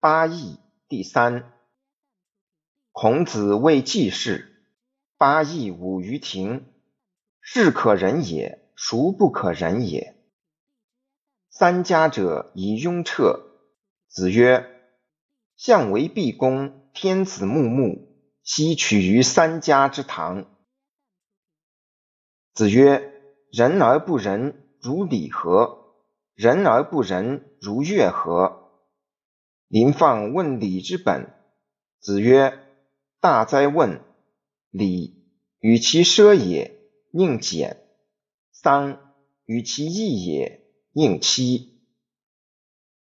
八义第三。孔子谓季氏：“八义舞于庭，是可忍也，孰不可忍也？”三家者以雍彻。子曰：“相为毕公，天子穆穆，奚取于三家之堂？”子曰：“人而不仁，如礼何？人而不仁，如乐何？”临放问礼之本。子曰：“大哉问！礼，与其奢也，宁俭；丧，与其易也，宁戚。”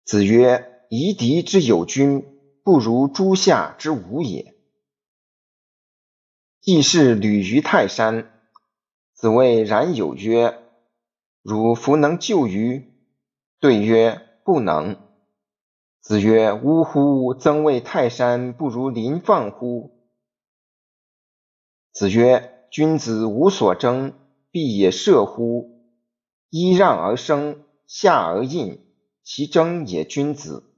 子曰：“夷狄之有君，不如诸夏之无也。”既是旅于泰山。子谓冉有曰：“汝弗能就于？”对曰：“不能。”子曰：“呜呼！曾谓泰山不如临放乎？”子曰：“君子无所争，必也射乎？揖让而生，下而应，其争也君子。”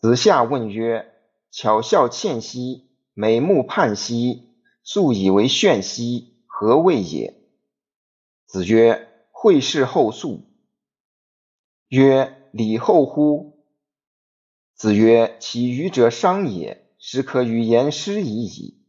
子夏问曰：“巧笑倩兮，美目盼兮，素以为炫兮。”何谓也？子曰：惠氏后素。曰：礼后乎？子曰：其愚者伤也，实可与言师已矣。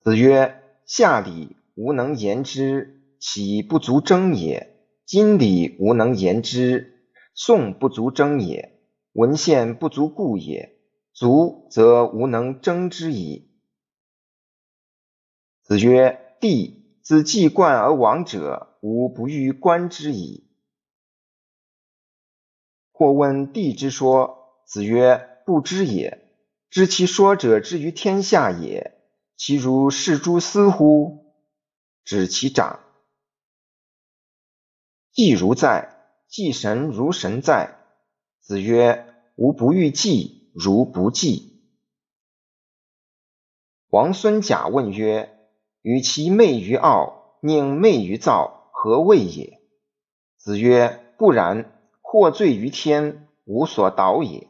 子曰：夏礼无能言之，岂不足争也？今礼无能言之，宋不足争也，文献不足故也。足则无能争之矣。子曰：“帝自既冠而亡者，吾不欲观之矣。”或问帝之说，子曰：“不知也。知其说者之于天下也，其如是诸斯乎？指其长。既如在，既神如神在。”子曰：“吾不欲祭。”如不祭。王孙贾问曰：“与其媚于傲，宁媚于躁，何谓也？”子曰：“不然，获罪于天，无所导也。”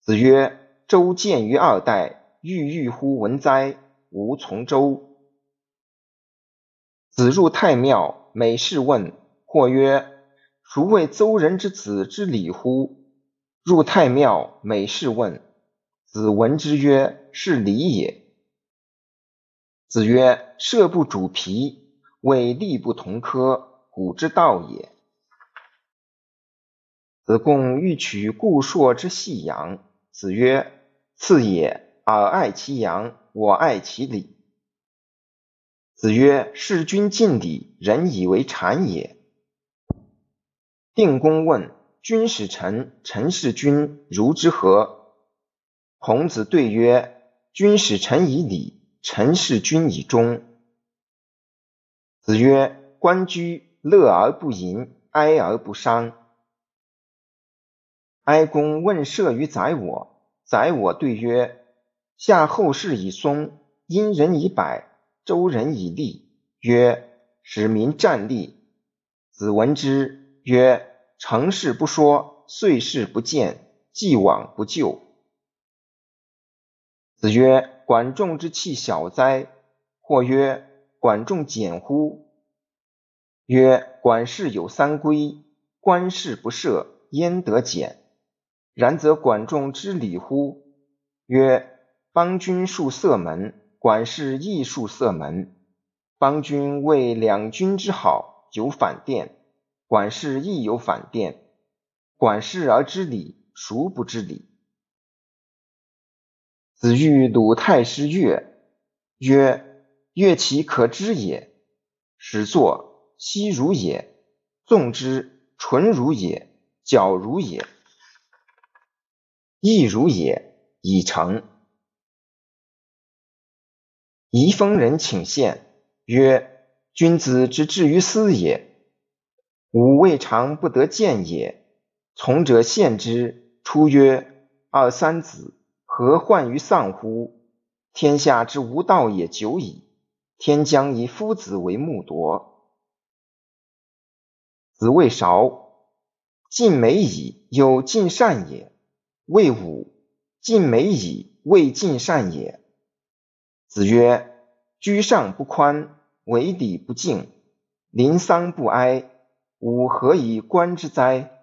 子曰：“周见于二代，郁郁乎文哉！吾从周。”子入太庙，每事问，或曰：“孰谓邹人之子之礼乎？”入太庙，每事问。子闻之曰：“是礼也。”子曰：“射不主皮，为力不同科，古之道也。”子贡欲取故朔之细阳。子曰：“次也，尔爱其阳，我爱其礼。”子曰：“事君敬礼，人以为谄也。”定公问。君使臣，臣事君，如之何？孔子对曰：君使臣以礼，臣事君以忠。子曰：关雎，乐而不淫，哀而不伤。哀公问射于宰我，宰我对曰：夏后氏以松，殷人以柏，周人以栗。曰：使民战栗。子闻之曰。成事不说，遂事不见，既往不咎。子曰：“管仲之器小哉？”或曰：“管仲简乎？”曰：“管氏有三规，官事不赦，焉得简？然则管仲之礼乎？”曰：“邦君戍塞门，管氏亦戍塞门。邦君为两君之好，有反殿。”管事亦有反殿，管事而知礼，孰不知礼？子欲鲁太师乐，曰：乐其可知也。始作，息如也；纵之，纯如也，矫如也，亦如也，已成。宜丰人请献，曰：君子之至于斯也。吾未尝不得见也。从者献之，出曰：“二三子，何患于丧乎？天下之无道也久矣。天将以夫子为木铎。”子谓韶：尽美矣，有尽善也。谓武：尽美矣，未尽善也。子曰：居上不宽，为底不敬，临丧不哀，吾何以观之哉？